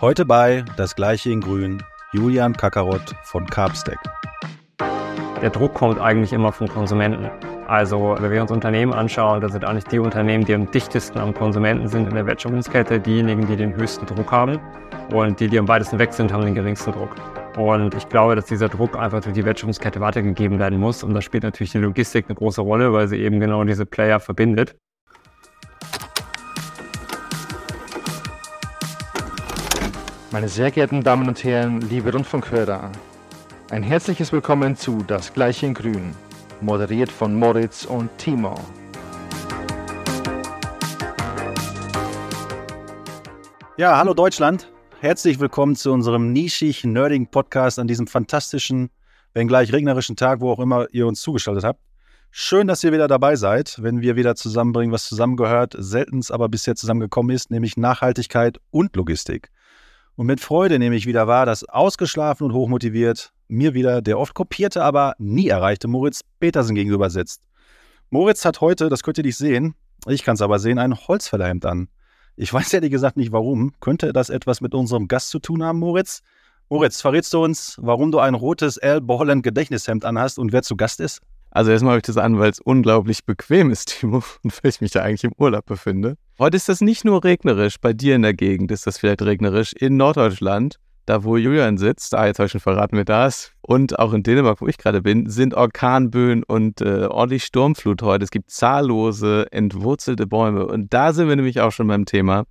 Heute bei Das Gleiche in Grün, Julian Kakarott von Carbstack. Der Druck kommt eigentlich immer vom Konsumenten. Also, wenn wir uns Unternehmen anschauen, dann sind eigentlich die Unternehmen, die am dichtesten am Konsumenten sind in der Wertschöpfungskette, diejenigen, die den höchsten Druck haben. Und die, die am weitesten weg sind, haben den geringsten Druck. Und ich glaube, dass dieser Druck einfach durch die Wertschöpfungskette weitergegeben werden muss. Und da spielt natürlich die Logistik eine große Rolle, weil sie eben genau diese Player verbindet. Meine sehr geehrten Damen und Herren, liebe Rundfunkhörer, ein herzliches Willkommen zu Das Gleiche in Grün, moderiert von Moritz und Timo. Ja, hallo Deutschland. Herzlich willkommen zu unserem nischig nerdigen Podcast an diesem fantastischen, wenngleich regnerischen Tag, wo auch immer ihr uns zugeschaltet habt. Schön, dass ihr wieder dabei seid, wenn wir wieder zusammenbringen, was zusammengehört, seltens aber bisher zusammengekommen ist, nämlich Nachhaltigkeit und Logistik. Und mit Freude nehme ich wieder wahr, dass ausgeschlafen und hochmotiviert mir wieder der oft kopierte, aber nie erreichte Moritz Petersen gegenüber sitzt. Moritz hat heute, das könnt ihr nicht sehen, ich kann es aber sehen, ein Holzfällerhemd an. Ich weiß ehrlich gesagt nicht warum. Könnte das etwas mit unserem Gast zu tun haben, Moritz? Moritz, verrätst du uns, warum du ein rotes Al Borland Gedächtnishemd anhast und wer zu Gast ist? Also erstmal habe ich das an, weil es unglaublich bequem ist, Timo, und weil ich mich da eigentlich im Urlaub befinde. Heute ist das nicht nur regnerisch, bei dir in der Gegend ist das vielleicht regnerisch, in Norddeutschland, da wo Julian sitzt, ah, jetzt habe ich schon verraten, wer da ist, und auch in Dänemark, wo ich gerade bin, sind Orkanböen und äh, ordentlich Sturmflut heute. Es gibt zahllose, entwurzelte Bäume. Und da sind wir nämlich auch schon beim Thema.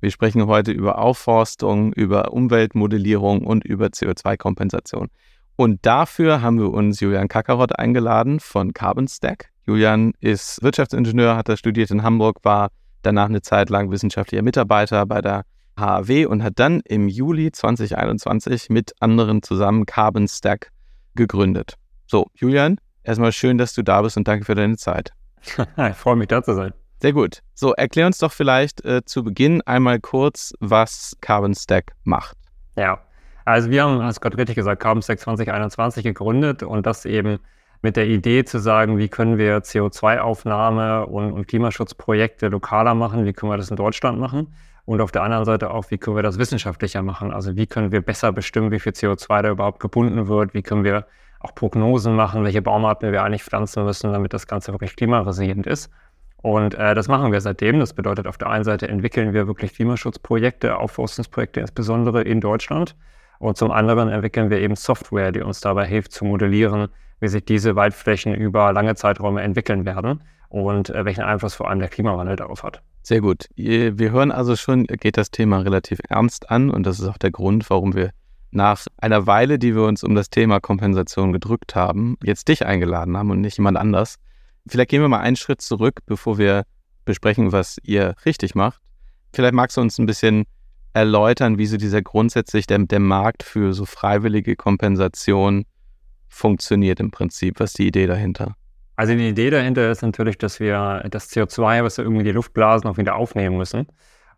Wir sprechen heute über Aufforstung, über Umweltmodellierung und über CO2-Kompensation. Und dafür haben wir uns Julian Kakarott eingeladen von Carbon Stack. Julian ist Wirtschaftsingenieur, hat er studiert in Hamburg, war danach eine Zeit lang wissenschaftlicher Mitarbeiter bei der HAW und hat dann im Juli 2021 mit anderen zusammen Carbon Stack gegründet. So, Julian, erstmal schön, dass du da bist und danke für deine Zeit. ich freue mich, da zu sein. Sehr gut. So, erklär uns doch vielleicht äh, zu Beginn einmal kurz, was Carbon Stack macht. Ja, also wir haben, hast gerade richtig gesagt, Carbon Stack 2021 gegründet und das eben mit der Idee zu sagen, wie können wir CO2-Aufnahme und, und Klimaschutzprojekte lokaler machen, wie können wir das in Deutschland machen und auf der anderen Seite auch, wie können wir das wissenschaftlicher machen? Also wie können wir besser bestimmen, wie viel CO2 da überhaupt gebunden wird? Wie können wir auch Prognosen machen, welche Baumarten wir eigentlich pflanzen müssen, damit das Ganze wirklich klimaresilient ist? Und äh, das machen wir seitdem. Das bedeutet, auf der einen Seite entwickeln wir wirklich Klimaschutzprojekte, Aufforstungsprojekte insbesondere in Deutschland. Und zum anderen entwickeln wir eben Software, die uns dabei hilft zu modellieren, wie sich diese Waldflächen über lange Zeiträume entwickeln werden und äh, welchen Einfluss vor allem der Klimawandel darauf hat. Sehr gut. Wir hören also schon, geht das Thema relativ ernst an und das ist auch der Grund, warum wir nach einer Weile, die wir uns um das Thema Kompensation gedrückt haben, jetzt dich eingeladen haben und nicht jemand anders. Vielleicht gehen wir mal einen Schritt zurück, bevor wir besprechen, was ihr richtig macht. Vielleicht magst du uns ein bisschen erläutern, wie so dieser grundsätzlich der, der Markt für so freiwillige Kompensation funktioniert im Prinzip. Was ist die Idee dahinter? Also die Idee dahinter ist natürlich, dass wir das CO2, was wir irgendwie die Luft blasen, auch wieder aufnehmen müssen.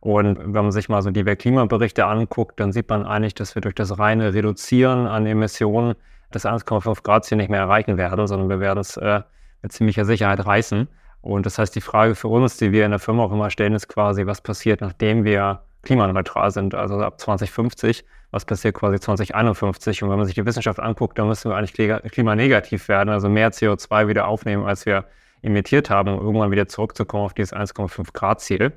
Und wenn man sich mal so die Weltklimaberichte anguckt, dann sieht man eigentlich, dass wir durch das reine Reduzieren an Emissionen das 1,5 Grad Ziel nicht mehr erreichen werden, sondern wir werden es äh, mit ziemlicher Sicherheit reißen. Und das heißt, die Frage für uns, die wir in der Firma auch immer stellen, ist quasi, was passiert, nachdem wir klimaneutral sind, also ab 2050, was passiert quasi 2051. Und wenn man sich die Wissenschaft anguckt, dann müssen wir eigentlich klimanegativ werden, also mehr CO2 wieder aufnehmen, als wir emittiert haben, um irgendwann wieder zurückzukommen auf dieses 1,5 Grad Ziel.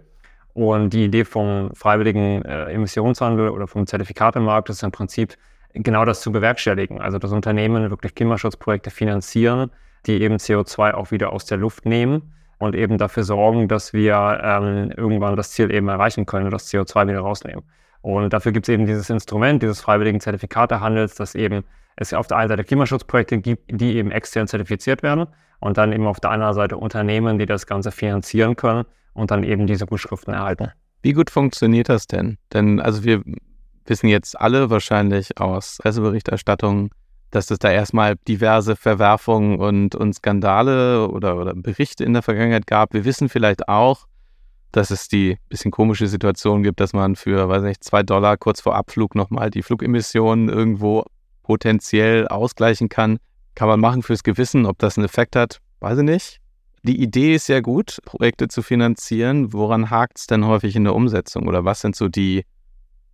Und die Idee vom freiwilligen äh, Emissionshandel oder vom Zertifikatemarkt ist im Prinzip genau das zu bewerkstelligen. Also dass Unternehmen wirklich Klimaschutzprojekte finanzieren, die eben CO2 auch wieder aus der Luft nehmen und eben dafür sorgen, dass wir ähm, irgendwann das Ziel eben erreichen können und das CO2 wieder rausnehmen. Und dafür gibt es eben dieses Instrument, dieses freiwilligen Zertifikatehandels, dass eben es auf der einen Seite Klimaschutzprojekte gibt, die eben extern zertifiziert werden und dann eben auf der anderen Seite Unternehmen, die das Ganze finanzieren können und dann eben diese Gutschriften erhalten. Wie gut funktioniert das denn? Denn also wir wissen jetzt alle wahrscheinlich aus Presseberichterstattungen, dass es da erstmal diverse Verwerfungen und, und Skandale oder, oder Berichte in der Vergangenheit gab. Wir wissen vielleicht auch, dass es die bisschen komische Situation gibt, dass man für, weiß nicht, zwei Dollar kurz vor Abflug nochmal die Flugemissionen irgendwo potenziell ausgleichen kann. Kann man machen fürs Gewissen, ob das einen Effekt hat, weiß ich nicht. Die Idee ist sehr gut, Projekte zu finanzieren. Woran hakt es denn häufig in der Umsetzung oder was sind so die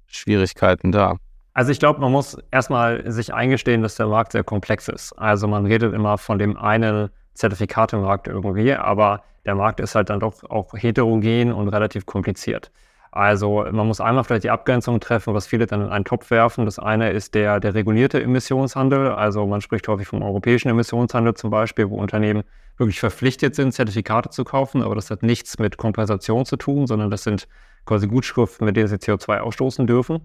Schwierigkeiten da? Also ich glaube, man muss erstmal sich eingestehen, dass der Markt sehr komplex ist. Also man redet immer von dem einen Zertifikatemarkt irgendwie, aber der Markt ist halt dann doch auch heterogen und relativ kompliziert. Also man muss einmal vielleicht die Abgrenzung treffen, was viele dann in einen Topf werfen. Das eine ist der, der regulierte Emissionshandel. Also man spricht häufig vom europäischen Emissionshandel zum Beispiel, wo Unternehmen wirklich verpflichtet sind, Zertifikate zu kaufen. Aber das hat nichts mit Kompensation zu tun, sondern das sind quasi Gutschriften, mit denen sie CO2 ausstoßen dürfen.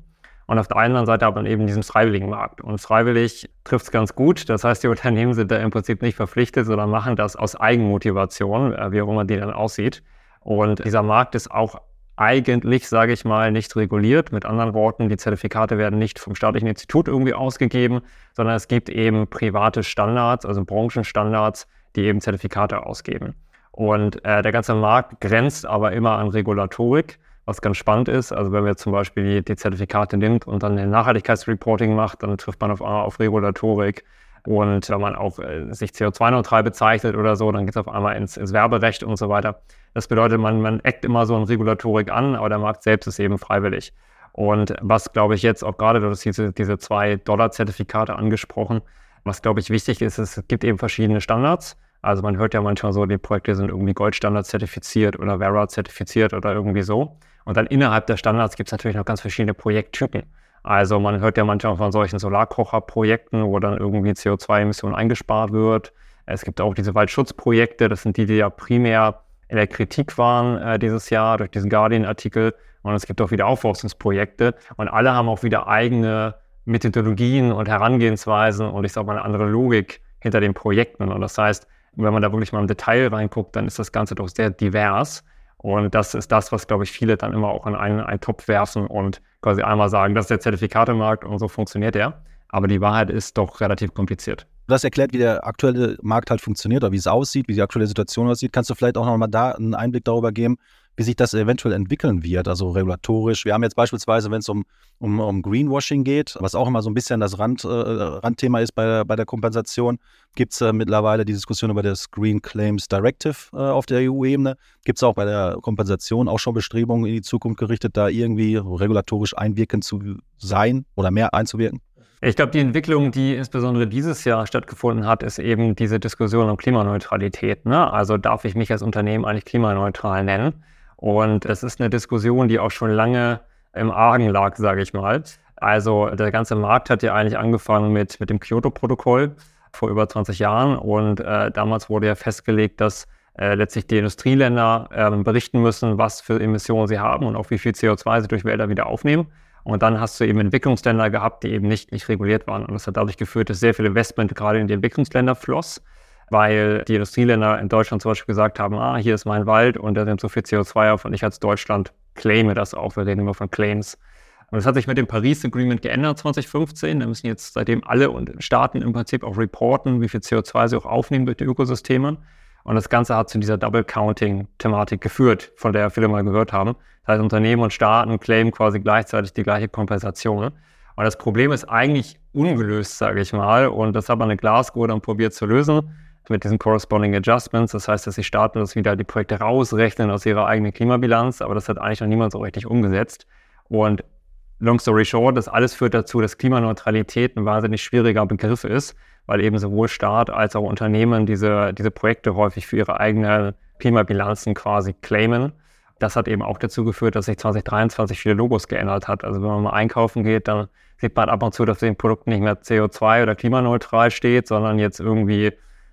Und auf der anderen Seite hat man eben diesen freiwilligen Markt. Und freiwillig trifft es ganz gut. Das heißt, die Unternehmen sind da im Prinzip nicht verpflichtet, sondern machen das aus Eigenmotivation, äh, wie auch immer die dann aussieht. Und dieser Markt ist auch eigentlich, sage ich mal, nicht reguliert. Mit anderen Worten, die Zertifikate werden nicht vom staatlichen Institut irgendwie ausgegeben, sondern es gibt eben private Standards, also Branchenstandards, die eben Zertifikate ausgeben. Und äh, der ganze Markt grenzt aber immer an Regulatorik, was ganz spannend ist. Also wenn man zum Beispiel die, Zertifikate nimmt und dann ein Nachhaltigkeitsreporting macht, dann trifft man auf einmal auf Regulatorik. Und wenn man auch äh, sich CO2-neutral bezeichnet oder so, dann geht es auf einmal ins, ins Werberecht und so weiter. Das bedeutet, man, man eckt immer so eine Regulatorik an, aber der Markt selbst ist eben freiwillig. Und was, glaube ich, jetzt auch gerade, du hast diese, diese zwei Dollar-Zertifikate angesprochen, was, glaube ich, wichtig ist, es gibt eben verschiedene Standards. Also man hört ja manchmal so, die Projekte sind irgendwie Goldstandard zertifiziert oder Vera zertifiziert oder irgendwie so. Und dann innerhalb der Standards gibt es natürlich noch ganz verschiedene Projekttypen. Also man hört ja manchmal von solchen Solarkocherprojekten, wo dann irgendwie CO2-Emissionen eingespart wird. Es gibt auch diese Waldschutzprojekte, das sind die, die ja primär in der Kritik waren äh, dieses Jahr durch diesen Guardian-Artikel. Und es gibt auch wieder Aufforstungsprojekte. Und alle haben auch wieder eigene Methodologien und Herangehensweisen und ich sage mal eine andere Logik hinter den Projekten. Und das heißt, wenn man da wirklich mal im Detail reinguckt, dann ist das Ganze doch sehr divers. Und das ist das, was, glaube ich, viele dann immer auch in einen, einen Topf werfen und quasi einmal sagen, das ist der Zertifikatemarkt und so funktioniert er. Aber die Wahrheit ist doch relativ kompliziert das erklärt, wie der aktuelle Markt halt funktioniert oder wie es aussieht, wie die aktuelle Situation aussieht. Kannst du vielleicht auch nochmal da einen Einblick darüber geben, wie sich das eventuell entwickeln wird, also regulatorisch. Wir haben jetzt beispielsweise, wenn es um, um, um Greenwashing geht, was auch immer so ein bisschen das Rand, äh, Randthema ist bei, bei der Kompensation, gibt es äh, mittlerweile die Diskussion über das Green Claims Directive äh, auf der EU-Ebene. Gibt es auch bei der Kompensation auch schon Bestrebungen in die Zukunft gerichtet, da irgendwie regulatorisch einwirkend zu sein oder mehr einzuwirken? Ich glaube, die Entwicklung, die insbesondere dieses Jahr stattgefunden hat, ist eben diese Diskussion um Klimaneutralität. Ne? Also darf ich mich als Unternehmen eigentlich klimaneutral nennen? Und das ist eine Diskussion, die auch schon lange im Argen lag, sage ich mal. Also der ganze Markt hat ja eigentlich angefangen mit, mit dem Kyoto-Protokoll vor über 20 Jahren. Und äh, damals wurde ja festgelegt, dass äh, letztlich die Industrieländer äh, berichten müssen, was für Emissionen sie haben und auch wie viel CO2 sie durch Wälder wieder aufnehmen. Und dann hast du eben Entwicklungsländer gehabt, die eben nicht, nicht reguliert waren. Und das hat dadurch geführt, dass sehr viel Investment gerade in die Entwicklungsländer floss, weil die Industrieländer in Deutschland zum Beispiel gesagt haben, ah, hier ist mein Wald und da nimmt so viel CO2 auf und ich als Deutschland claime das auch. Wir reden immer von Claims. Und das hat sich mit dem Paris Agreement geändert 2015. Da müssen jetzt seitdem alle Staaten im Prinzip auch reporten, wie viel CO2 sie auch aufnehmen durch die Ökosysteme. Und das Ganze hat zu dieser Double Counting-Thematik geführt, von der viele mal gehört haben. Das heißt, Unternehmen und Staaten claimen quasi gleichzeitig die gleiche Kompensation. Und das Problem ist eigentlich ungelöst, sage ich mal. Und das hat man in Glasgow dann probiert zu lösen mit diesen Corresponding Adjustments. Das heißt, dass die Staaten das wieder die Projekte rausrechnen aus ihrer eigenen Klimabilanz. Aber das hat eigentlich noch niemand so richtig umgesetzt. Und long story short, das alles führt dazu, dass Klimaneutralität ein wahnsinnig schwieriger Begriff ist weil eben sowohl Staat als auch Unternehmen diese, diese Projekte häufig für ihre eigenen Klimabilanzen quasi claimen. Das hat eben auch dazu geführt, dass sich 2023 viele Logos geändert hat. Also wenn man mal einkaufen geht, dann sieht man ab und zu, dass dem Produkt nicht mehr CO2 oder klimaneutral steht, sondern jetzt irgendwie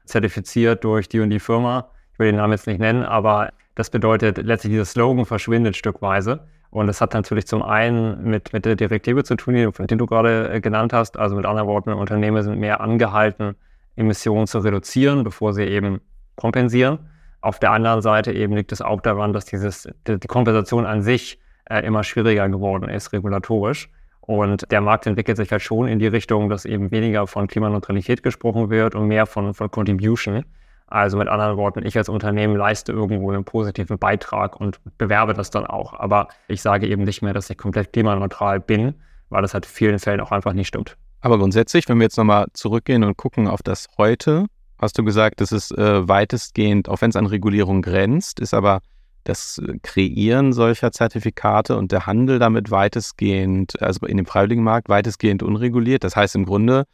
zertifiziert durch die und die Firma. Ich will den Namen jetzt nicht nennen, aber das bedeutet letztlich, dieser Slogan verschwindet stückweise. Und das hat natürlich zum einen mit, mit der Direktive zu tun, die, du gerade äh, genannt hast. Also mit anderen Worten, Unternehmen sind mehr angehalten, Emissionen zu reduzieren, bevor sie eben kompensieren. Auf der anderen Seite eben liegt es auch daran, dass dieses, die, die Kompensation an sich äh, immer schwieriger geworden ist, regulatorisch. Und der Markt entwickelt sich halt schon in die Richtung, dass eben weniger von Klimaneutralität gesprochen wird und mehr von, von Contribution. Also mit anderen Worten, ich als Unternehmen leiste irgendwo einen positiven Beitrag und bewerbe das dann auch. Aber ich sage eben nicht mehr, dass ich komplett klimaneutral bin, weil das halt in vielen Fällen auch einfach nicht stimmt. Aber grundsätzlich, wenn wir jetzt nochmal zurückgehen und gucken auf das heute, hast du gesagt, das ist äh, weitestgehend, auch wenn es an Regulierung grenzt, ist aber das Kreieren solcher Zertifikate und der Handel damit weitestgehend, also in dem freiwilligen Markt weitestgehend unreguliert. Das heißt im Grunde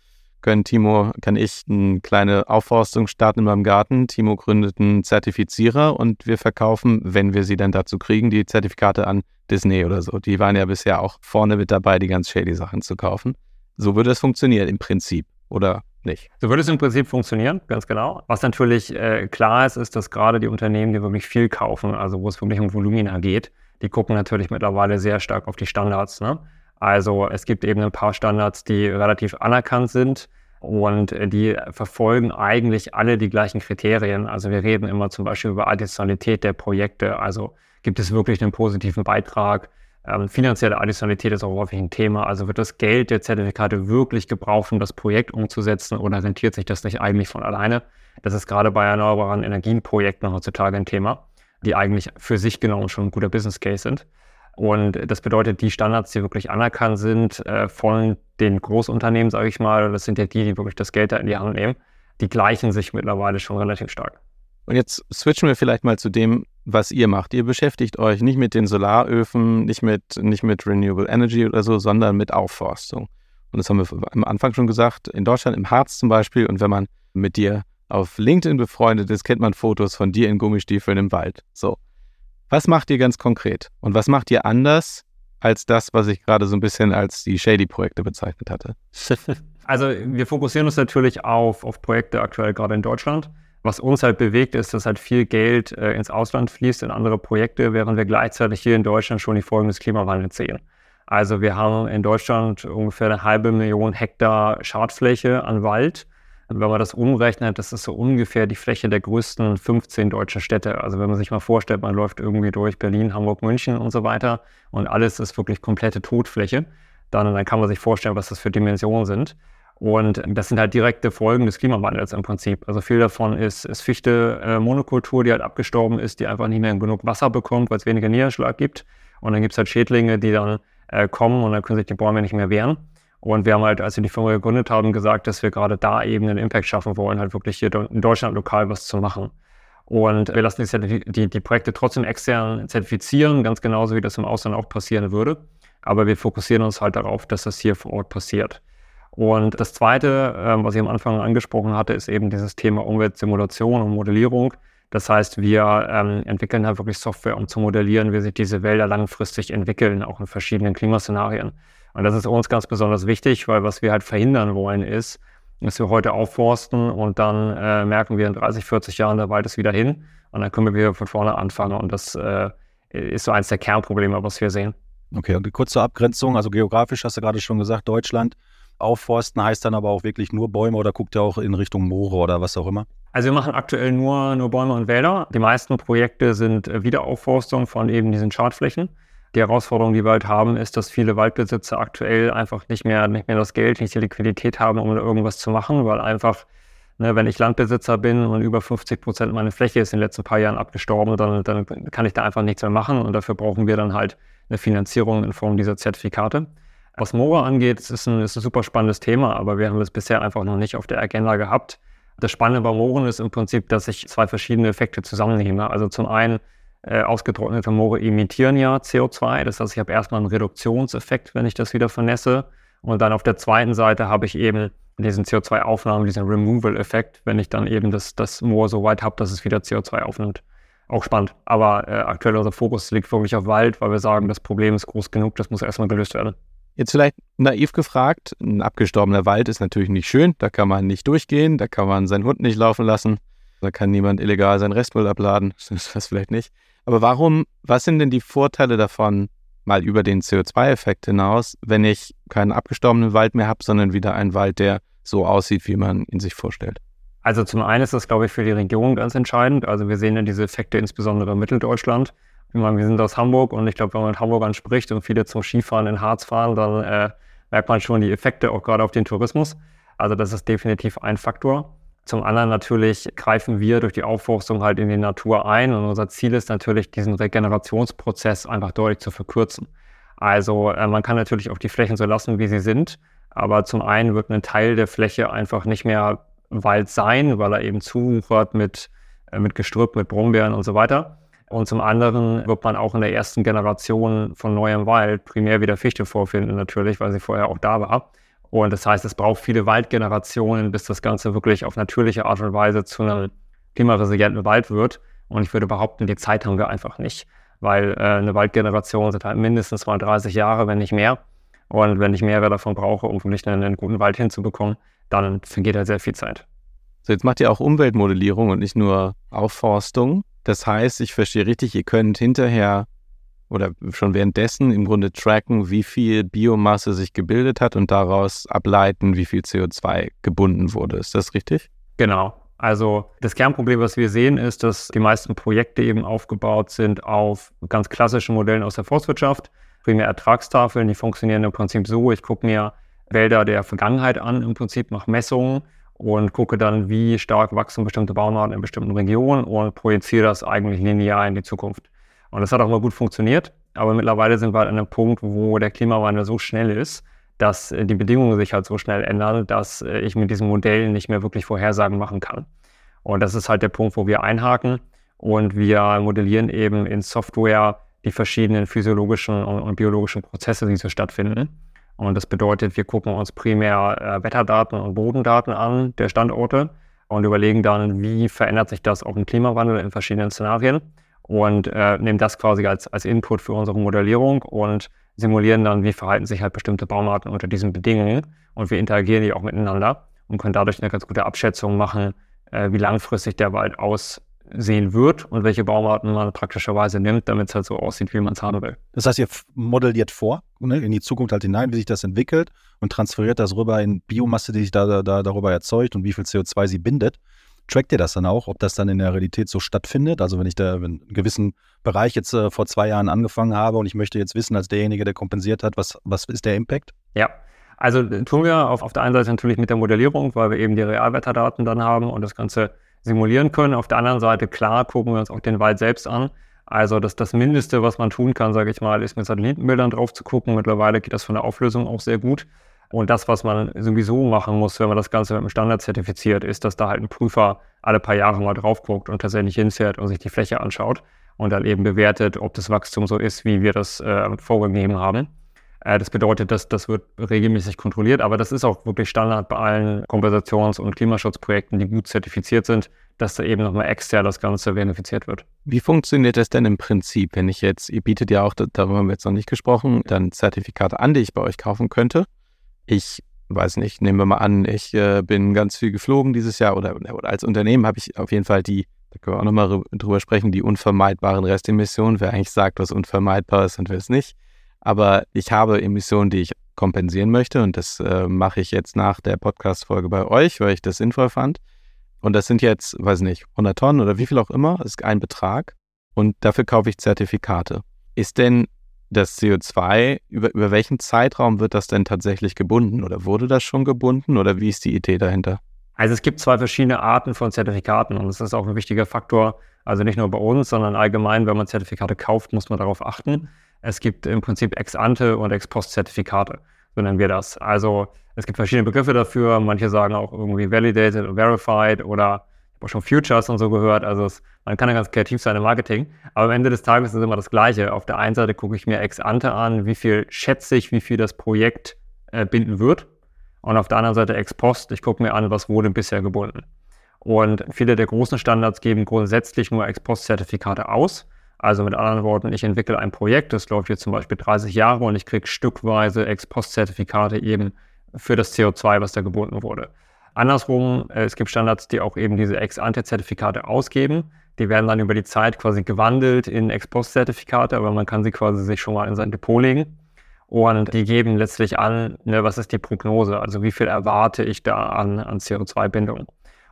können Timo, kann ich eine kleine Aufforstung starten in meinem Garten. Timo gründet einen Zertifizierer und wir verkaufen, wenn wir sie dann dazu kriegen, die Zertifikate an Disney oder so. Die waren ja bisher auch vorne mit dabei, die ganz shady Sachen zu kaufen. So würde es funktionieren im Prinzip, oder nicht? So würde es im Prinzip funktionieren, ganz genau. Was natürlich äh, klar ist, ist, dass gerade die Unternehmen, die wirklich viel kaufen, also wo es wirklich um Volumina geht, die gucken natürlich mittlerweile sehr stark auf die Standards. Ne? Also es gibt eben ein paar Standards, die relativ anerkannt sind und äh, die verfolgen eigentlich alle die gleichen Kriterien. Also wir reden immer zum Beispiel über Additionalität der Projekte. Also gibt es wirklich einen positiven Beitrag? Ähm, finanzielle Additionalität ist auch häufig ein Thema. Also wird das Geld der Zertifikate wirklich gebraucht, um das Projekt umzusetzen oder rentiert sich das nicht eigentlich von alleine? Das ist gerade bei erneuerbaren Energienprojekten heutzutage ein Thema, die eigentlich für sich genommen schon ein guter Business Case sind. Und das bedeutet, die Standards, die wirklich anerkannt sind äh, von den Großunternehmen, sage ich mal, das sind ja die, die wirklich das Geld da in die Hand nehmen, die gleichen sich mittlerweile schon relativ stark. Und jetzt switchen wir vielleicht mal zu dem, was ihr macht. Ihr beschäftigt euch nicht mit den Solaröfen, nicht mit, nicht mit Renewable Energy oder so, sondern mit Aufforstung. Und das haben wir am Anfang schon gesagt, in Deutschland, im Harz zum Beispiel. Und wenn man mit dir auf LinkedIn befreundet ist, kennt man Fotos von dir in Gummistiefeln im Wald. So. Was macht ihr ganz konkret? Und was macht ihr anders als das, was ich gerade so ein bisschen als die Shady-Projekte bezeichnet hatte? Also wir fokussieren uns natürlich auf, auf Projekte aktuell gerade in Deutschland. Was uns halt bewegt, ist, dass halt viel Geld äh, ins Ausland fließt, in andere Projekte, während wir gleichzeitig hier in Deutschland schon die Folgen des Klimawandels sehen. Also wir haben in Deutschland ungefähr eine halbe Million Hektar Schadfläche an Wald. Und wenn man das umrechnet, das ist so ungefähr die Fläche der größten 15 deutschen Städte. Also wenn man sich mal vorstellt, man läuft irgendwie durch Berlin, Hamburg, München und so weiter und alles ist wirklich komplette Todfläche, dann, dann kann man sich vorstellen, was das für Dimensionen sind. Und das sind halt direkte Folgen des Klimawandels im Prinzip. Also viel davon ist, ist Fichte, äh, Monokultur, die halt abgestorben ist, die einfach nicht mehr genug Wasser bekommt, weil es weniger Niederschlag gibt. Und dann gibt es halt Schädlinge, die dann äh, kommen und dann können sich die Bäume nicht mehr wehren. Und wir haben halt, als wir die Firma gegründet haben, gesagt, dass wir gerade da eben einen Impact schaffen wollen, halt wirklich hier in Deutschland lokal was zu machen. Und wir lassen die, die, die Projekte trotzdem extern zertifizieren, ganz genauso wie das im Ausland auch passieren würde. Aber wir fokussieren uns halt darauf, dass das hier vor Ort passiert. Und das Zweite, ähm, was ich am Anfang angesprochen hatte, ist eben dieses Thema Umweltsimulation und Modellierung. Das heißt, wir ähm, entwickeln halt wirklich Software, um zu modellieren, wie sich diese Wälder langfristig entwickeln, auch in verschiedenen Klimaszenarien. Und das ist uns ganz besonders wichtig, weil was wir halt verhindern wollen, ist, dass wir heute aufforsten und dann äh, merken wir in 30, 40 Jahren, der Wald ist wieder hin und dann können wir wieder von vorne anfangen. Und das äh, ist so eins der Kernprobleme, was wir sehen. Okay, und kurze Abgrenzung, also geografisch hast du gerade schon gesagt, Deutschland. Aufforsten heißt dann aber auch wirklich nur Bäume oder guckt ihr auch in Richtung Moore oder was auch immer? Also wir machen aktuell nur, nur Bäume und Wälder. Die meisten Projekte sind äh, Wiederaufforstung von eben diesen Schadflächen. Die Herausforderung, die wir halt haben, ist, dass viele Waldbesitzer aktuell einfach nicht mehr, nicht mehr das Geld, nicht die Liquidität haben, um irgendwas zu machen, weil einfach, ne, wenn ich Landbesitzer bin und über 50 Prozent meiner Fläche ist in den letzten paar Jahren abgestorben, dann, dann kann ich da einfach nichts mehr machen und dafür brauchen wir dann halt eine Finanzierung in Form dieser Zertifikate. Was Mora angeht, ist ein, ist ein super spannendes Thema, aber wir haben es bisher einfach noch nicht auf der Agenda gehabt. Das Spannende bei Mooren ist im Prinzip, dass ich zwei verschiedene Effekte zusammennehme. Also zum einen äh, ausgetrocknete Moore imitieren ja CO2. Das heißt, ich habe erstmal einen Reduktionseffekt, wenn ich das wieder vernässe. Und dann auf der zweiten Seite habe ich eben diesen CO2-Aufnahme, diesen Removal-Effekt, wenn ich dann eben das, das Moor so weit habe, dass es wieder CO2 aufnimmt. Auch spannend. Aber äh, aktuell unser Fokus liegt wirklich auf Wald, weil wir sagen, das Problem ist groß genug, das muss erstmal gelöst werden. Jetzt vielleicht naiv gefragt, ein abgestorbener Wald ist natürlich nicht schön, da kann man nicht durchgehen, da kann man seinen Hund nicht laufen lassen, da kann niemand illegal seinen Restmüll abladen, das vielleicht nicht. Aber warum, was sind denn die Vorteile davon, mal über den CO2-Effekt hinaus, wenn ich keinen abgestorbenen Wald mehr habe, sondern wieder einen Wald, der so aussieht, wie man ihn sich vorstellt? Also zum einen ist das, glaube ich, für die Region ganz entscheidend. Also wir sehen ja diese Effekte insbesondere in Mitteldeutschland. Wir sind aus Hamburg und ich glaube, wenn man mit Hamburgern spricht und viele zum Skifahren in Harz fahren, dann äh, merkt man schon die Effekte auch gerade auf den Tourismus. Also das ist definitiv ein Faktor. Zum anderen natürlich greifen wir durch die Aufforstung halt in die Natur ein und unser Ziel ist natürlich, diesen Regenerationsprozess einfach deutlich zu verkürzen. Also äh, man kann natürlich auch die Flächen so lassen, wie sie sind, aber zum einen wird ein Teil der Fläche einfach nicht mehr Wald sein, weil er eben zuwuchert mit, äh, mit Gestrüpp, mit Brombeeren und so weiter. Und zum anderen wird man auch in der ersten Generation von neuem Wald primär wieder Fichte vorfinden, natürlich, weil sie vorher auch da war. Und das heißt, es braucht viele Waldgenerationen, bis das Ganze wirklich auf natürliche Art und Weise zu einem klimaresilienten Wald wird. Und ich würde behaupten, die Zeit haben wir einfach nicht, weil äh, eine Waldgeneration sind halt mindestens mal 30 Jahre, wenn nicht mehr. Und wenn ich mehrere davon brauche, um wirklich einen, einen guten Wald hinzubekommen, dann vergeht halt sehr viel Zeit. So, jetzt macht ihr auch Umweltmodellierung und nicht nur Aufforstung. Das heißt, ich verstehe richtig, ihr könnt hinterher oder schon währenddessen im Grunde tracken, wie viel Biomasse sich gebildet hat und daraus ableiten, wie viel CO2 gebunden wurde. Ist das richtig? Genau. Also das Kernproblem, was wir sehen, ist, dass die meisten Projekte eben aufgebaut sind auf ganz klassischen Modellen aus der Forstwirtschaft. Primär Ertragstafeln, die funktionieren im Prinzip so, ich gucke mir Wälder der Vergangenheit an, im Prinzip nach Messungen und gucke dann, wie stark wachsen bestimmte Baumarten in bestimmten Regionen und projiziere das eigentlich linear in die Zukunft. Und das hat auch mal gut funktioniert, aber mittlerweile sind wir halt an einem Punkt, wo der Klimawandel so schnell ist, dass äh, die Bedingungen sich halt so schnell ändern, dass äh, ich mit diesen Modellen nicht mehr wirklich Vorhersagen machen kann. Und das ist halt der Punkt, wo wir einhaken und wir modellieren eben in Software die verschiedenen physiologischen und, biologischen Prozesse, die so stattfinden. Und das bedeutet, wir gucken uns primär äh, Wetterdaten und Bodendaten an der Standorte und überlegen dann, wie verändert sich das auf den Klimawandel in verschiedenen Szenarien und äh, nehmen das quasi als, als Input für unsere Modellierung und simulieren dann, wie verhalten sich halt bestimmte Baumarten unter diesen Bedingungen und wir interagieren die auch miteinander und können dadurch eine ganz gute Abschätzung machen, äh, wie langfristig der Wald aussehen wird und welche Baumarten man praktischerweise nimmt, damit es halt so aussieht, wie man es haben will. Das heißt, ihr modelliert vor, ne, in die Zukunft halt hinein, wie sich das entwickelt und transferiert das rüber in Biomasse, die sich da, da darüber erzeugt und wie viel CO2 sie bindet. Trackt ihr das dann auch, ob das dann in der Realität so stattfindet? Also wenn ich da in einem gewissen Bereich jetzt äh, vor zwei Jahren angefangen habe und ich möchte jetzt wissen, als derjenige, der kompensiert hat, was, was ist der Impact? Ja, also tun wir auf, auf der einen Seite natürlich mit der Modellierung, weil wir eben die Realwetterdaten dann haben und das Ganze simulieren können. Auf der anderen Seite, klar, gucken wir uns auch den Wald selbst an. Also das, das Mindeste, was man tun kann, sage ich mal, ist mit Satellitenbildern drauf zu gucken. Mittlerweile geht das von der Auflösung auch sehr gut. Und das, was man sowieso machen muss, wenn man das Ganze mit dem Standard zertifiziert, ist, dass da halt ein Prüfer alle paar Jahre mal drauf guckt und tatsächlich hinfährt und sich die Fläche anschaut und dann eben bewertet, ob das Wachstum so ist, wie wir das äh, vorgegeben haben. Äh, das bedeutet, dass das wird regelmäßig kontrolliert, aber das ist auch wirklich Standard bei allen Kompensations- und Klimaschutzprojekten, die gut zertifiziert sind, dass da eben nochmal extern das Ganze verifiziert wird. Wie funktioniert das denn im Prinzip, wenn ich jetzt, ihr bietet ja auch, darüber haben wir jetzt noch nicht gesprochen, dann Zertifikate an, die ich bei euch kaufen könnte ich weiß nicht, nehmen wir mal an, ich äh, bin ganz viel geflogen dieses Jahr oder, oder als Unternehmen habe ich auf jeden Fall die, da können wir auch nochmal drüber sprechen, die unvermeidbaren Restemissionen. Wer eigentlich sagt, was unvermeidbar ist und wer es nicht. Aber ich habe Emissionen, die ich kompensieren möchte und das äh, mache ich jetzt nach der Podcast-Folge bei euch, weil ich das sinnvoll fand. Und das sind jetzt, weiß nicht, 100 Tonnen oder wie viel auch immer, ist ein Betrag. Und dafür kaufe ich Zertifikate. Ist denn das CO2, über, über welchen Zeitraum wird das denn tatsächlich gebunden oder wurde das schon gebunden oder wie ist die Idee dahinter? Also es gibt zwei verschiedene Arten von Zertifikaten und das ist auch ein wichtiger Faktor, also nicht nur bei uns, sondern allgemein, wenn man Zertifikate kauft, muss man darauf achten. Es gibt im Prinzip Ex-ante und Ex-post-Zertifikate, so nennen wir das. Also es gibt verschiedene Begriffe dafür, manche sagen auch irgendwie validated und verified oder habe auch schon Futures und so gehört. Also es, man kann ja ganz kreativ sein im Marketing. Aber am Ende des Tages ist es immer das Gleiche. Auf der einen Seite gucke ich mir ex ante an, wie viel schätze ich, wie viel das Projekt äh, binden wird. Und auf der anderen Seite ex post, ich gucke mir an, was wurde bisher gebunden. Und viele der großen Standards geben grundsätzlich nur ex post Zertifikate aus. Also mit anderen Worten, ich entwickle ein Projekt, das läuft jetzt zum Beispiel 30 Jahre und ich kriege stückweise ex post Zertifikate eben für das CO2, was da gebunden wurde. Andersrum, äh, es gibt Standards, die auch eben diese Ex-Ante-Zertifikate ausgeben. Die werden dann über die Zeit quasi gewandelt in Ex-Post-Zertifikate, aber man kann sie quasi sich schon mal in sein Depot legen. Und die geben letztlich an, ne, was ist die Prognose, also wie viel erwarte ich da an, an CO2-Bindung.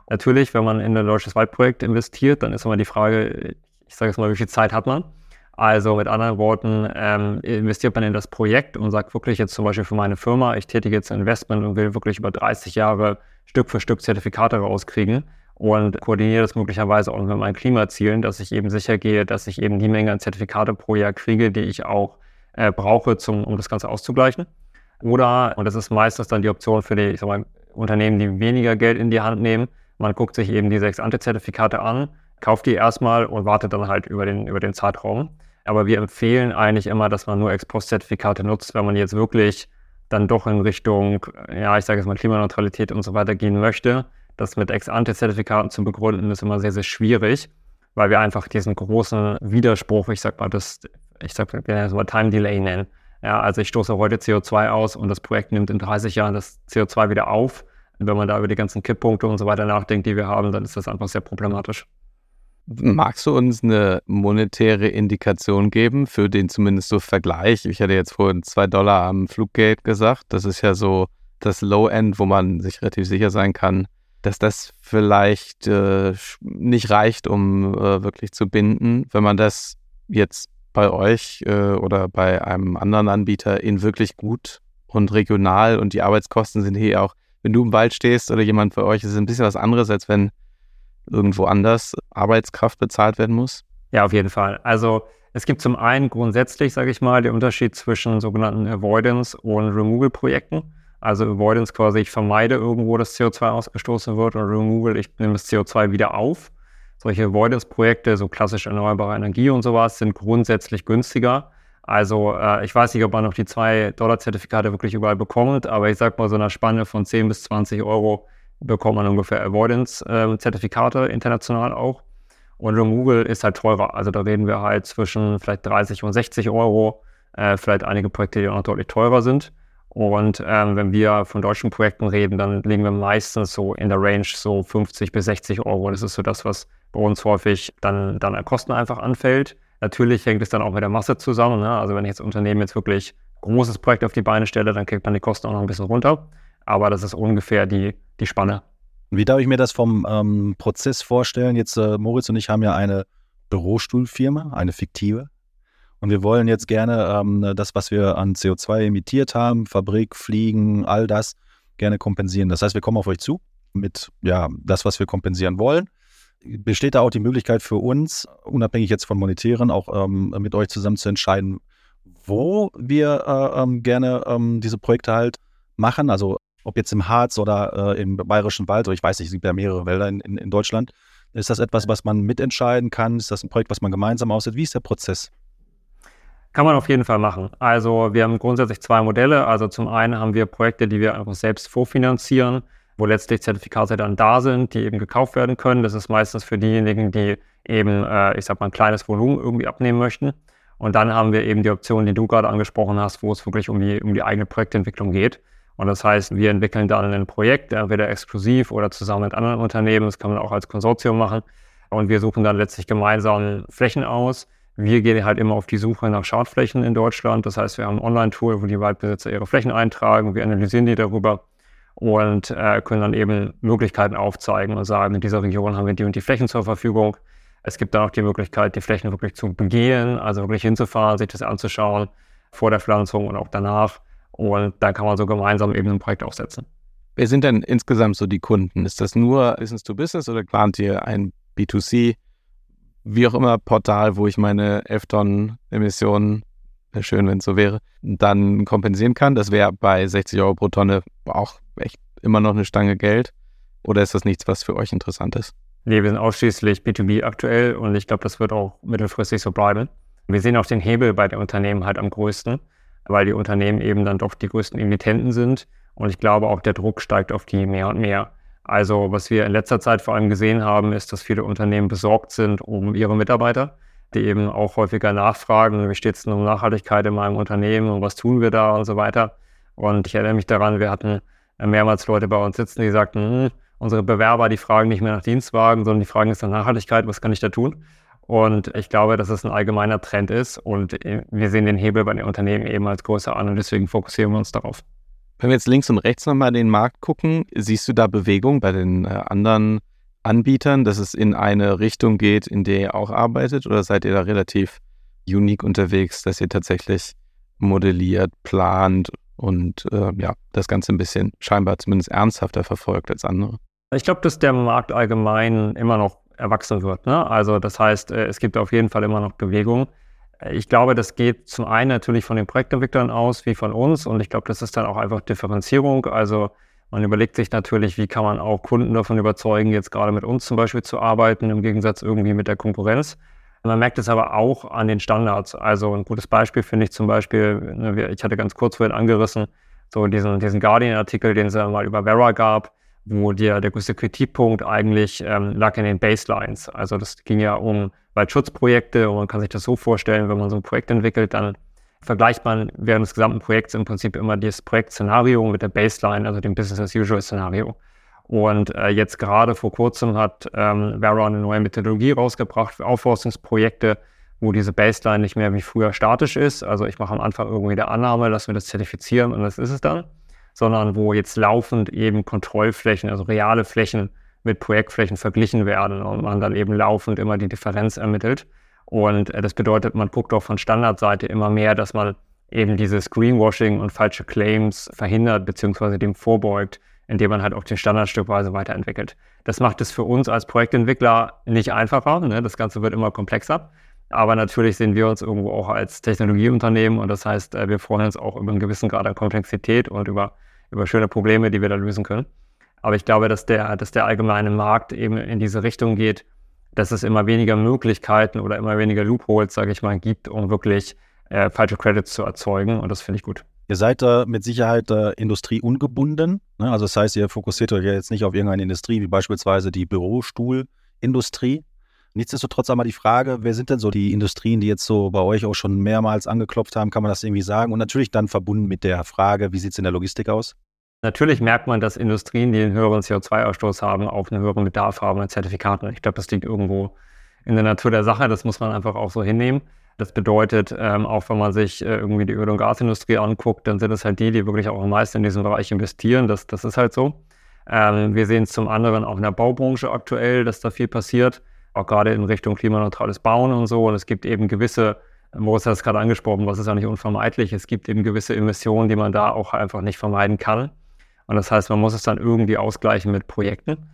Natürlich, wenn man in ein deutsches Waldprojekt investiert, dann ist immer die Frage, ich sage jetzt mal, wie viel Zeit hat man? Also mit anderen Worten, ähm, investiert man in das Projekt und sagt wirklich jetzt zum Beispiel für meine Firma, ich tätige jetzt ein Investment und will wirklich über 30 Jahre Stück für Stück Zertifikate rauskriegen und koordiniere das möglicherweise auch mit meinen Klimazielen, dass ich eben sicher gehe, dass ich eben die Menge an Zertifikate pro Jahr kriege, die ich auch äh, brauche, zum, um das Ganze auszugleichen. Oder, und das ist meistens dann die Option für die ich sag mal, Unternehmen, die weniger Geld in die Hand nehmen, man guckt sich eben die sechs Ante-Zertifikate an, kauft die erstmal und wartet dann halt über den, über den Zeitraum. Aber wir empfehlen eigentlich immer, dass man nur Ex-Post-Zertifikate nutzt, wenn man jetzt wirklich dann doch in Richtung, ja, ich sage jetzt mal Klimaneutralität und so weiter gehen möchte. Das mit Ex-Ante-Zertifikaten zu begründen, ist immer sehr, sehr schwierig, weil wir einfach diesen großen Widerspruch, ich sag mal, das, ich sag mal, Time Delay nennen. Ja, also ich stoße heute CO2 aus und das Projekt nimmt in 30 Jahren das CO2 wieder auf. Und wenn man da über die ganzen Kipppunkte und so weiter nachdenkt, die wir haben, dann ist das einfach sehr problematisch. Magst du uns eine monetäre Indikation geben für den zumindest so Vergleich? Ich hatte jetzt vorhin zwei Dollar am Fluggate gesagt. Das ist ja so das Low-End, wo man sich relativ sicher sein kann, dass das vielleicht äh, nicht reicht, um äh, wirklich zu binden. Wenn man das jetzt bei euch äh, oder bei einem anderen Anbieter in wirklich gut und regional und die Arbeitskosten sind hier auch, wenn du im Wald stehst oder jemand bei euch, ist es ein bisschen was anderes, als wenn irgendwo anders Arbeitskraft bezahlt werden muss? Ja, auf jeden Fall. Also es gibt zum einen grundsätzlich, sage ich mal, den Unterschied zwischen sogenannten Avoidance- und Removal-Projekten. Also Avoidance quasi, ich vermeide irgendwo, dass CO2 ausgestoßen wird und Removal, ich nehme das CO2 wieder auf. Solche Avoidance-Projekte, so klassisch erneuerbare Energie und sowas, sind grundsätzlich günstiger. Also äh, ich weiß nicht, ob man noch die 2-Dollar-Zertifikate wirklich überall bekommt, aber ich sage mal so einer Spanne von 10 bis 20 Euro bekommt man ungefähr Avoidance-Zertifikate, äh, international auch. Und Removal ist halt teurer. Also da reden wir halt zwischen vielleicht 30 und 60 Euro, äh, vielleicht einige Projekte, die auch noch deutlich teurer sind. Und ähm, wenn wir von deutschen Projekten reden, dann liegen wir meistens so in der Range so 50 bis 60 Euro. Das ist so das, was bei uns häufig dann, dann an Kosten einfach anfällt. Natürlich hängt es dann auch mit der Masse zusammen. Ne? Also wenn ich jetzt Unternehmen jetzt wirklich großes Projekt auf die Beine stelle, dann kriegt man die Kosten auch noch ein bisschen runter aber das ist ungefähr die, die Spanne. Wie darf ich mir das vom ähm, Prozess vorstellen? Jetzt, äh, Moritz und ich haben ja eine Bürostuhlfirma, eine fiktive. Und wir wollen jetzt gerne ähm, das, was wir an CO2 emittiert haben, Fabrik, Fliegen, all das, gerne kompensieren. Das heißt, wir kommen auf euch zu mit ja, das, was wir kompensieren wollen. Besteht da auch die Möglichkeit für uns, unabhängig jetzt von monetären, auch ähm, mit euch zusammen zu entscheiden, wo wir äh, ähm, gerne ähm, diese Projekte halt machen? Also ob jetzt im Harz oder äh, im Bayerischen Wald, oder ich weiß nicht, es gibt ja mehrere Wälder in, in, in Deutschland. Ist das etwas, was man mitentscheiden kann? Ist das ein Projekt, was man gemeinsam aussieht? Wie ist der Prozess? Kann man auf jeden Fall machen. Also wir haben grundsätzlich zwei Modelle. Also zum einen haben wir Projekte, die wir einfach selbst vorfinanzieren, wo letztlich Zertifikate dann da sind, die eben gekauft werden können. Das ist meistens für diejenigen, die eben, äh, ich sag mal, ein kleines Volumen irgendwie abnehmen möchten. Und dann haben wir eben die Option, die du gerade angesprochen hast, wo es wirklich um die, um die eigene Projektentwicklung geht. Und das heißt, wir entwickeln dann ein Projekt, entweder exklusiv oder zusammen mit anderen Unternehmen. Das kann man auch als Konsortium machen. Und wir suchen dann letztlich gemeinsam Flächen aus. Wir gehen halt immer auf die Suche nach Schadflächen in Deutschland. Das heißt, wir haben ein Online-Tool, wo die Waldbesitzer ihre Flächen eintragen. Wir analysieren die darüber und äh, können dann eben Möglichkeiten aufzeigen und sagen, in dieser Region haben wir die und die Flächen zur Verfügung. Es gibt dann auch die Möglichkeit, die Flächen wirklich zu begehen, also wirklich hinzufahren, sich das anzuschauen, vor der Pflanzung und auch danach. Und da kann man so gemeinsam eben ein Projekt aufsetzen. Wer sind denn insgesamt so die Kunden? Ist das nur Business to Business oder plant ihr ein B2C, wie auch immer, Portal, wo ich meine 11 Tonnen Emissionen, wäre schön, wenn es so wäre, dann kompensieren kann? Das wäre bei 60 Euro pro Tonne auch echt immer noch eine Stange Geld. Oder ist das nichts, was für euch interessant ist? Nee, wir sind ausschließlich B2B aktuell und ich glaube, das wird auch mittelfristig so bleiben. Wir sehen auch den Hebel bei den Unternehmen halt am größten weil die Unternehmen eben dann doch die größten Emittenten sind. Und ich glaube, auch der Druck steigt auf die mehr und mehr. Also was wir in letzter Zeit vor allem gesehen haben, ist, dass viele Unternehmen besorgt sind um ihre Mitarbeiter, die eben auch häufiger nachfragen, wie steht es denn um Nachhaltigkeit in meinem Unternehmen und was tun wir da und so weiter. Und ich erinnere mich daran, wir hatten mehrmals Leute bei uns sitzen, die sagten, hm, unsere Bewerber, die fragen nicht mehr nach Dienstwagen, sondern die fragen jetzt nach Nachhaltigkeit, was kann ich da tun? Und ich glaube, dass es ein allgemeiner Trend ist und wir sehen den Hebel bei den Unternehmen eben als größer an und deswegen fokussieren wir uns darauf. Wenn wir jetzt links und rechts nochmal den Markt gucken, siehst du da Bewegung bei den äh, anderen Anbietern, dass es in eine Richtung geht, in der ihr auch arbeitet oder seid ihr da relativ unique unterwegs, dass ihr tatsächlich modelliert, plant und äh, ja, das Ganze ein bisschen scheinbar zumindest ernsthafter verfolgt als andere? Ich glaube, dass der Markt allgemein immer noch erwachsen wird. Ne? Also das heißt, äh, es gibt auf jeden Fall immer noch Bewegung. Äh, ich glaube, das geht zum einen natürlich von den Projektentwicklern aus, wie von uns. Und ich glaube, das ist dann auch einfach Differenzierung. Also Man überlegt sich natürlich, wie kann man auch Kunden davon überzeugen, jetzt gerade mit uns zum Beispiel zu arbeiten, im Gegensatz irgendwie mit der Konkurrenz. Man merkt es aber auch an den Standards. Also ein gutes Beispiel finde ich zum Beispiel, ne, ich hatte ganz kurz vorhin angerissen, so diesen, diesen Guardian-Artikel, den es mal über Vera gab, wo der, der größte Kritikpunkt eigentlich ähm, lag in den Baselines. Also das ging ja um Waldschutzprojekte und man kann sich das so vorstellen, wenn man so ein Projekt entwickelt, dann vergleicht man während des gesamten Projekts im Prinzip immer das Projektszenario mit der Baseline, also dem Business-as-usual-Szenario. Und äh, jetzt gerade vor kurzem hat ähm, Vera eine neue Methodologie rausgebracht für Aufforstungsprojekte, wo diese Baseline nicht mehr wie früher statisch ist. Also ich mache am Anfang irgendwie der Annahme, dass wir das zertifizieren und das ist es dann, sondern wo jetzt laufend eben Kontrollflächen, also reale Flächen mit Projektflächen verglichen werden und man dann eben laufend immer die Differenz ermittelt. Und äh, das bedeutet, man guckt auch von Standardseite immer mehr, dass man eben dieses Greenwashing und falsche Claims verhindert bzw. dem vorbeugt, indem man halt auch den Standard stückweise weiterentwickelt. Das macht es für uns als Projektentwickler nicht einfacher. Ne? Das Ganze wird immer komplexer. Aber natürlich sehen wir uns irgendwo auch als Technologieunternehmen und das heißt, äh, wir freuen uns auch über einen gewissen Grad an Komplexität und über, über schöne Probleme, die wir da lösen können. Aber ich glaube, dass der, dass der allgemeine Markt eben in diese Richtung geht, dass es immer weniger Möglichkeiten oder immer weniger Loopholes, sage ich mal, gibt, um wirklich äh, falsche Credits zu erzeugen. Und das finde ich gut. Ihr seid da mit Sicherheit äh, industrieungebunden. Ne? Also das heißt, ihr fokussiert euch ja jetzt nicht auf irgendeine Industrie, wie beispielsweise die Bürostuhlindustrie. Nichtsdestotrotz einmal die Frage, wer sind denn so die Industrien, die jetzt so bei euch auch schon mehrmals angeklopft haben? Kann man das irgendwie sagen? Und natürlich dann verbunden mit der Frage, wie sieht es in der Logistik aus? Natürlich merkt man, dass Industrien, die einen höheren CO2-Ausstoß haben, auch einen höheren Bedarf haben an Zertifikaten. Ich glaube, das liegt irgendwo in der Natur der Sache. Das muss man einfach auch so hinnehmen. Das bedeutet, ähm, auch wenn man sich äh, irgendwie die Öl- und Gasindustrie anguckt, dann sind es halt die, die wirklich auch am meisten in diesem Bereich investieren. Das, das ist halt so. Ähm, wir sehen es zum anderen auch in der Baubranche aktuell, dass da viel passiert, auch gerade in Richtung klimaneutrales Bauen und so. Und es gibt eben gewisse, Moritz hat es gerade angesprochen, was ist ja nicht unvermeidlich, es gibt eben gewisse Emissionen, die man da auch einfach nicht vermeiden kann. Und das heißt, man muss es dann irgendwie ausgleichen mit Projekten.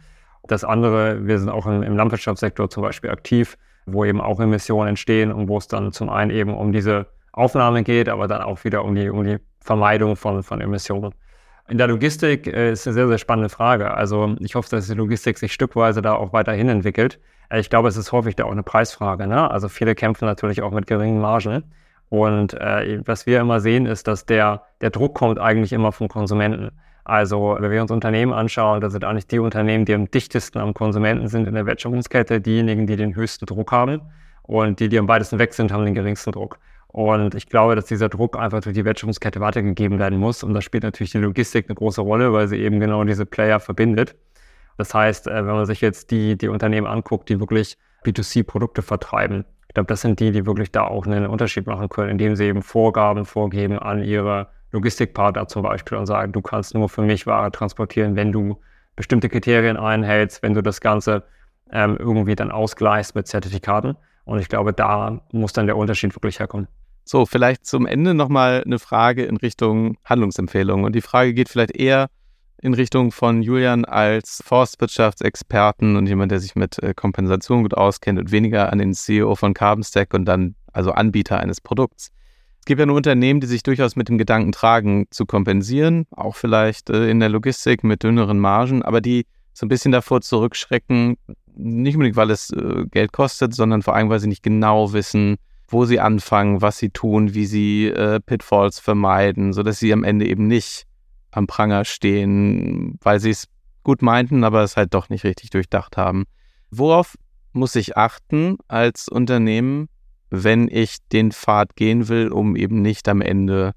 Das andere, wir sind auch im, im Landwirtschaftssektor zum Beispiel aktiv wo eben auch Emissionen entstehen und wo es dann zum einen eben um diese Aufnahme geht, aber dann auch wieder um die, um die Vermeidung von, von Emissionen. In der Logistik äh, ist eine sehr, sehr spannende Frage. Also ich hoffe, dass die Logistik sich stückweise da auch weiterhin entwickelt. Äh, ich glaube, es ist häufig da auch eine Preisfrage. Ne? Also viele kämpfen natürlich auch mit geringen Margen. Und äh, was wir immer sehen, ist, dass der, der Druck kommt eigentlich immer vom Konsumenten. Also, wenn wir uns Unternehmen anschauen, da sind eigentlich die Unternehmen, die am dichtesten am Konsumenten sind in der Wertschöpfungskette, diejenigen, die den höchsten Druck haben. Und die, die am weitesten weg sind, haben den geringsten Druck. Und ich glaube, dass dieser Druck einfach durch die Wertschöpfungskette weitergegeben werden muss. Und da spielt natürlich die Logistik eine große Rolle, weil sie eben genau diese Player verbindet. Das heißt, äh, wenn man sich jetzt die, die Unternehmen anguckt, die wirklich B2C-Produkte vertreiben, ich glaube, das sind die, die wirklich da auch einen Unterschied machen können, indem sie eben Vorgaben vorgeben an ihre Logistikpartner zum Beispiel und sagen, du kannst nur für mich Ware transportieren, wenn du bestimmte Kriterien einhältst, wenn du das Ganze ähm, irgendwie dann ausgleichst mit Zertifikaten. Und ich glaube, da muss dann der Unterschied wirklich herkommen. So, vielleicht zum Ende nochmal eine Frage in Richtung Handlungsempfehlungen. Und die Frage geht vielleicht eher in Richtung von Julian als Forstwirtschaftsexperten und jemand, der sich mit äh, Kompensation gut auskennt und weniger an den CEO von Carbonstack und dann also Anbieter eines Produkts. Es gibt ja nur Unternehmen, die sich durchaus mit dem Gedanken tragen, zu kompensieren, auch vielleicht äh, in der Logistik mit dünneren Margen, aber die so ein bisschen davor zurückschrecken, nicht unbedingt, weil es äh, Geld kostet, sondern vor allem, weil sie nicht genau wissen, wo sie anfangen, was sie tun, wie sie äh, Pitfalls vermeiden, sodass sie am Ende eben nicht am Pranger stehen, weil sie es gut meinten, aber es halt doch nicht richtig durchdacht haben. Worauf muss ich achten als Unternehmen, wenn ich den Pfad gehen will, um eben nicht am Ende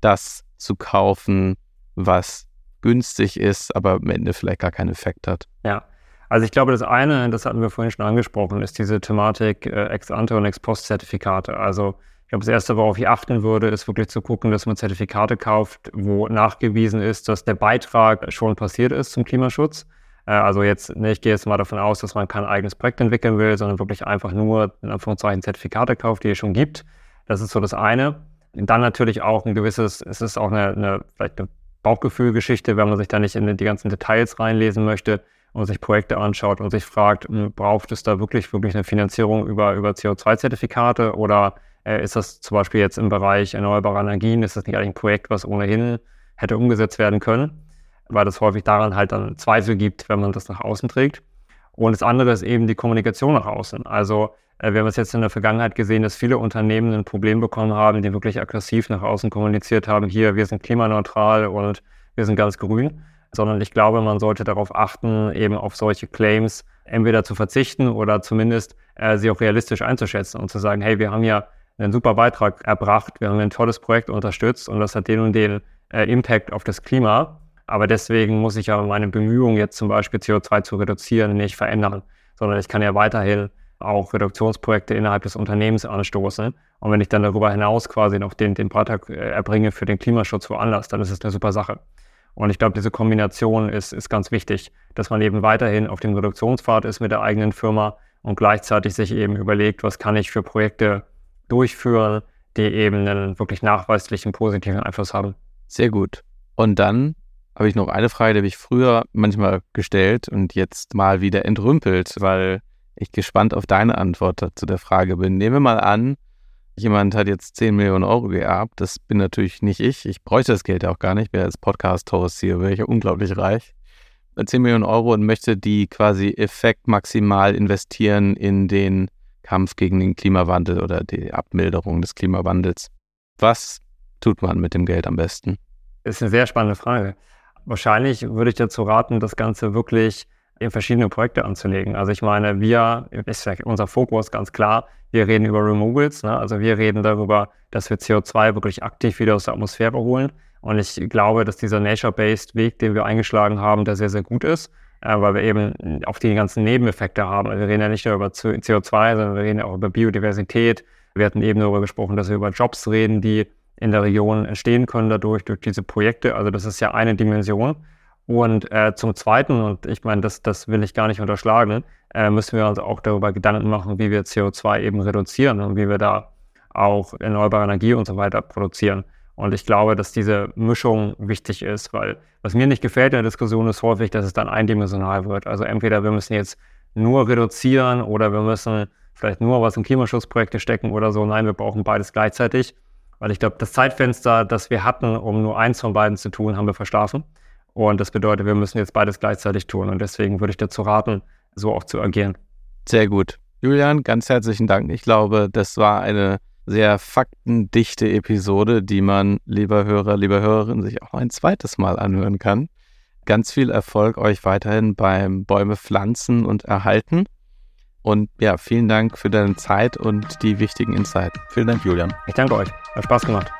das zu kaufen, was günstig ist, aber am Ende vielleicht gar keinen Effekt hat. Ja, also ich glaube, das eine, das hatten wir vorhin schon angesprochen, ist diese Thematik äh, Ex-Ante und Ex-Post-Zertifikate. Also ich glaube, das Erste, worauf ich achten würde, ist wirklich zu gucken, dass man Zertifikate kauft, wo nachgewiesen ist, dass der Beitrag schon passiert ist zum Klimaschutz. Äh, also jetzt, ne, ich gehe jetzt mal davon aus, dass man kein eigenes Projekt entwickeln will, sondern wirklich einfach nur in Anführungszeichen Zertifikate kauft, die es schon gibt. Das ist so das eine. Und dann natürlich auch ein gewisses, es ist auch eine, eine vielleicht eine Bauchgefühlgeschichte, wenn man sich da nicht in die ganzen Details reinlesen möchte und sich Projekte anschaut und sich fragt, hm, braucht es da wirklich, wirklich eine Finanzierung über, über CO2-Zertifikate oder äh, ist das zum Beispiel jetzt im Bereich erneuerbare Energien, ist das nicht eigentlich ein Projekt, was ohnehin hätte umgesetzt werden können? weil es häufig daran halt dann Zweifel gibt, wenn man das nach außen trägt. Und das andere ist eben die Kommunikation nach außen. Also äh, wir haben es jetzt in der Vergangenheit gesehen, dass viele Unternehmen ein Problem bekommen haben, die wirklich aggressiv nach außen kommuniziert haben, hier, wir sind klimaneutral und wir sind ganz grün. Sondern ich glaube, man sollte darauf achten, eben auf solche Claims entweder zu verzichten oder zumindest äh, sie auch realistisch einzuschätzen und zu sagen, hey, wir haben ja einen super Beitrag erbracht, wir haben ein tolles Projekt unterstützt und das hat den und den äh, Impact auf das Klima. Aber deswegen muss ich ja meine Bemühungen jetzt zum Beispiel CO2 zu reduzieren nicht verändern, sondern ich kann ja weiterhin auch Reduktionsprojekte innerhalb des Unternehmens anstoßen. Und wenn ich dann darüber hinaus quasi noch den, den Beitrag äh, erbringe für den Klimaschutz woanders, dann ist es eine super Sache. Und ich glaube, diese Kombination ist, ist ganz wichtig, dass man eben weiterhin auf dem Reduktionspfad ist mit der eigenen Firma und gleichzeitig sich eben überlegt, was kann ich für Projekte durchführen, die eben einen wirklich nachweislichen positiven Einfluss haben. Sehr gut. Und dann habe ich noch eine Frage, die habe ich früher manchmal gestellt und jetzt mal wieder entrümpelt, weil ich gespannt auf deine Antwort zu der Frage bin. Nehmen wir mal an, jemand hat jetzt 10 Millionen Euro geerbt. Das bin natürlich nicht ich. Ich bräuchte das Geld ja auch gar nicht. Wäre als Podcast-Host hier, wäre ich ja unglaublich reich. 10 Millionen Euro und möchte die quasi effekt maximal investieren in den Kampf gegen den Klimawandel oder die Abmilderung des Klimawandels. Was tut man mit dem Geld am besten? Ist eine sehr spannende Frage. Wahrscheinlich würde ich dazu raten, das Ganze wirklich in verschiedene Projekte anzulegen. Also ich meine, wir, ist ja unser Fokus ganz klar, wir reden über Removals, ne? also wir reden darüber, dass wir CO2 wirklich aktiv wieder aus der Atmosphäre holen. Und ich glaube, dass dieser Nature-Based Weg, den wir eingeschlagen haben, der sehr, sehr gut ist, äh, weil wir eben auch die ganzen Nebeneffekte haben. Also wir reden ja nicht nur über CO2, sondern wir reden auch über Biodiversität. Wir hatten eben darüber gesprochen, dass wir über Jobs reden, die in der Region entstehen können dadurch, durch diese Projekte. Also das ist ja eine Dimension. Und äh, zum Zweiten, und ich meine, das, das will ich gar nicht unterschlagen, äh, müssen wir uns auch darüber Gedanken machen, wie wir CO2 eben reduzieren und wie wir da auch erneuerbare Energie und so weiter produzieren. Und ich glaube, dass diese Mischung wichtig ist, weil was mir nicht gefällt in der Diskussion ist häufig, dass es dann eindimensional wird. Also entweder wir müssen jetzt nur reduzieren oder wir müssen vielleicht nur was in Klimaschutzprojekte stecken oder so. Nein, wir brauchen beides gleichzeitig. Weil ich glaube, das Zeitfenster, das wir hatten, um nur eins von beiden zu tun, haben wir verschlafen. Und das bedeutet, wir müssen jetzt beides gleichzeitig tun. Und deswegen würde ich dazu raten, so auch zu agieren. Sehr gut. Julian, ganz herzlichen Dank. Ich glaube, das war eine sehr faktendichte Episode, die man, lieber Hörer, lieber Hörerin, sich auch ein zweites Mal anhören kann. Ganz viel Erfolg euch weiterhin beim Bäume pflanzen und erhalten. Und ja, vielen Dank für deine Zeit und die wichtigen Insights. Vielen Dank, Julian. Ich danke euch. Hat Spaß gemacht.